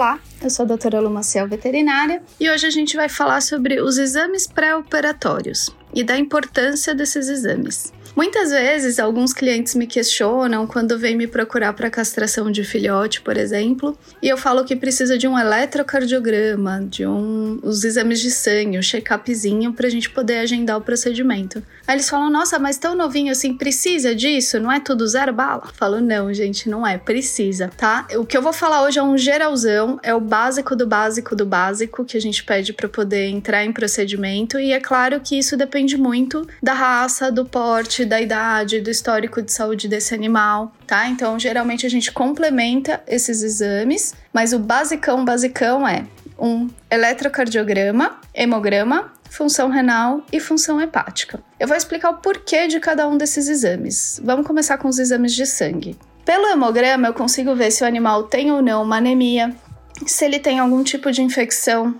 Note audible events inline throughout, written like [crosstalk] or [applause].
Olá, eu sou a doutora Lumaciel, veterinária, e hoje a gente vai falar sobre os exames pré-operatórios e da importância desses exames. Muitas vezes, alguns clientes me questionam quando vêm me procurar para castração de filhote, por exemplo, e eu falo que precisa de um eletrocardiograma, de um, os exames de sangue, um check-upzinho para a gente poder agendar o procedimento. Aí eles falam: Nossa, mas tão novinho assim, precisa disso? Não é tudo zero bala? Eu falo: Não, gente, não é, precisa, tá? O que eu vou falar hoje é um geralzão, é o básico do básico do básico que a gente pede para poder entrar em procedimento, e é claro que isso depende muito da raça, do porte da idade, do histórico de saúde desse animal, tá? Então, geralmente a gente complementa esses exames, mas o basicão, basicão é um eletrocardiograma, hemograma, função renal e função hepática. Eu vou explicar o porquê de cada um desses exames. Vamos começar com os exames de sangue. Pelo hemograma, eu consigo ver se o animal tem ou não uma anemia, se ele tem algum tipo de infecção,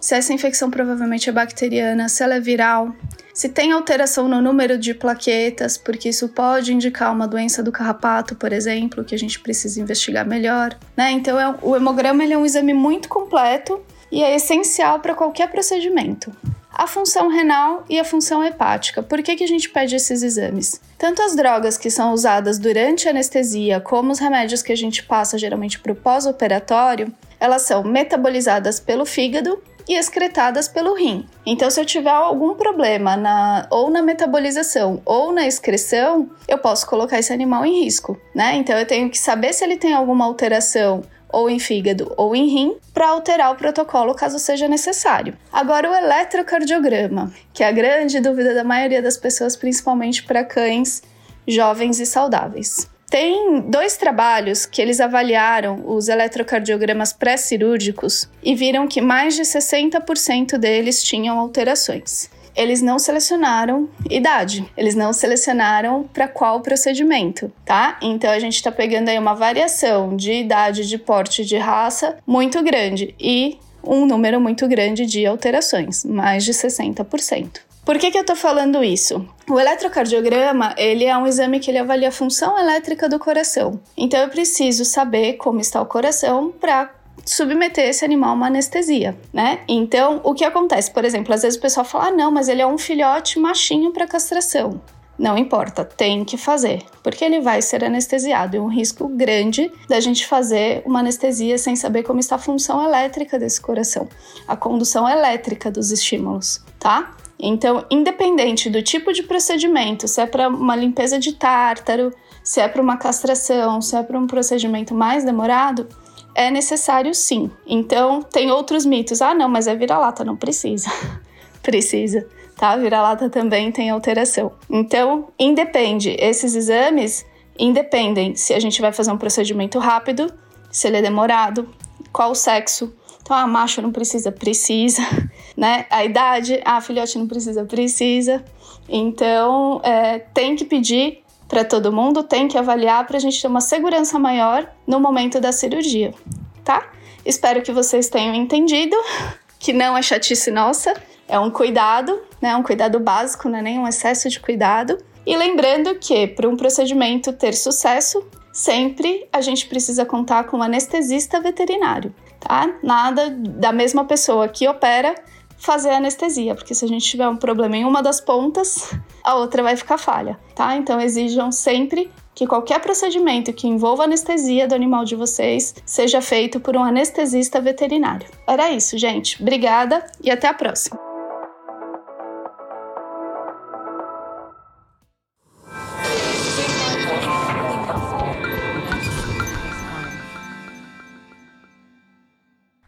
se essa infecção provavelmente é bacteriana, se ela é viral, se tem alteração no número de plaquetas, porque isso pode indicar uma doença do carrapato, por exemplo, que a gente precisa investigar melhor, né? Então, é, o hemograma é um exame muito completo e é essencial para qualquer procedimento. A função renal e a função hepática. Por que, que a gente pede esses exames? Tanto as drogas que são usadas durante a anestesia, como os remédios que a gente passa geralmente para o pós-operatório, elas são metabolizadas pelo fígado e excretadas pelo rim. Então, se eu tiver algum problema na, ou na metabolização ou na excreção, eu posso colocar esse animal em risco, né? Então, eu tenho que saber se ele tem alguma alteração ou em fígado ou em rim para alterar o protocolo caso seja necessário. Agora, o eletrocardiograma, que é a grande dúvida da maioria das pessoas, principalmente para cães jovens e saudáveis. Tem dois trabalhos que eles avaliaram os eletrocardiogramas pré-cirúrgicos e viram que mais de 60% deles tinham alterações. Eles não selecionaram idade, eles não selecionaram para qual procedimento, tá? Então a gente está pegando aí uma variação de idade, de porte, de raça muito grande e um número muito grande de alterações, mais de 60%. Por que, que eu estou falando isso? O eletrocardiograma, ele é um exame que ele avalia a função elétrica do coração. Então eu preciso saber como está o coração para submeter esse animal a uma anestesia, né? Então, o que acontece? Por exemplo, às vezes o pessoal fala: ah, não, mas ele é um filhote machinho para castração. Não importa, tem que fazer, porque ele vai ser anestesiado. É um risco grande da gente fazer uma anestesia sem saber como está a função elétrica desse coração, a condução elétrica dos estímulos, tá? Então, independente do tipo de procedimento, se é para uma limpeza de tártaro, se é para uma castração, se é para um procedimento mais demorado, é necessário sim. Então, tem outros mitos. Ah, não, mas é vira-lata, não precisa. [laughs] precisa, tá? Vira-lata também tem alteração. Então, independe, esses exames independem se a gente vai fazer um procedimento rápido, se ele é demorado, qual o sexo, então, ah, macho não precisa, precisa, [laughs] né? A idade, ah, filhote não precisa, precisa. Então, é, tem que pedir para todo mundo, tem que avaliar para a gente ter uma segurança maior no momento da cirurgia, tá? Espero que vocês tenham entendido [laughs] que não é chatice nossa, é um cuidado, né? Um cuidado básico, não é nem um excesso de cuidado. E lembrando que para um procedimento ter sucesso, sempre a gente precisa contar com um anestesista veterinário tá? Nada da mesma pessoa que opera fazer anestesia, porque se a gente tiver um problema em uma das pontas, a outra vai ficar falha, tá? Então exijam sempre que qualquer procedimento que envolva anestesia do animal de vocês seja feito por um anestesista veterinário. Era isso, gente. Obrigada e até a próxima.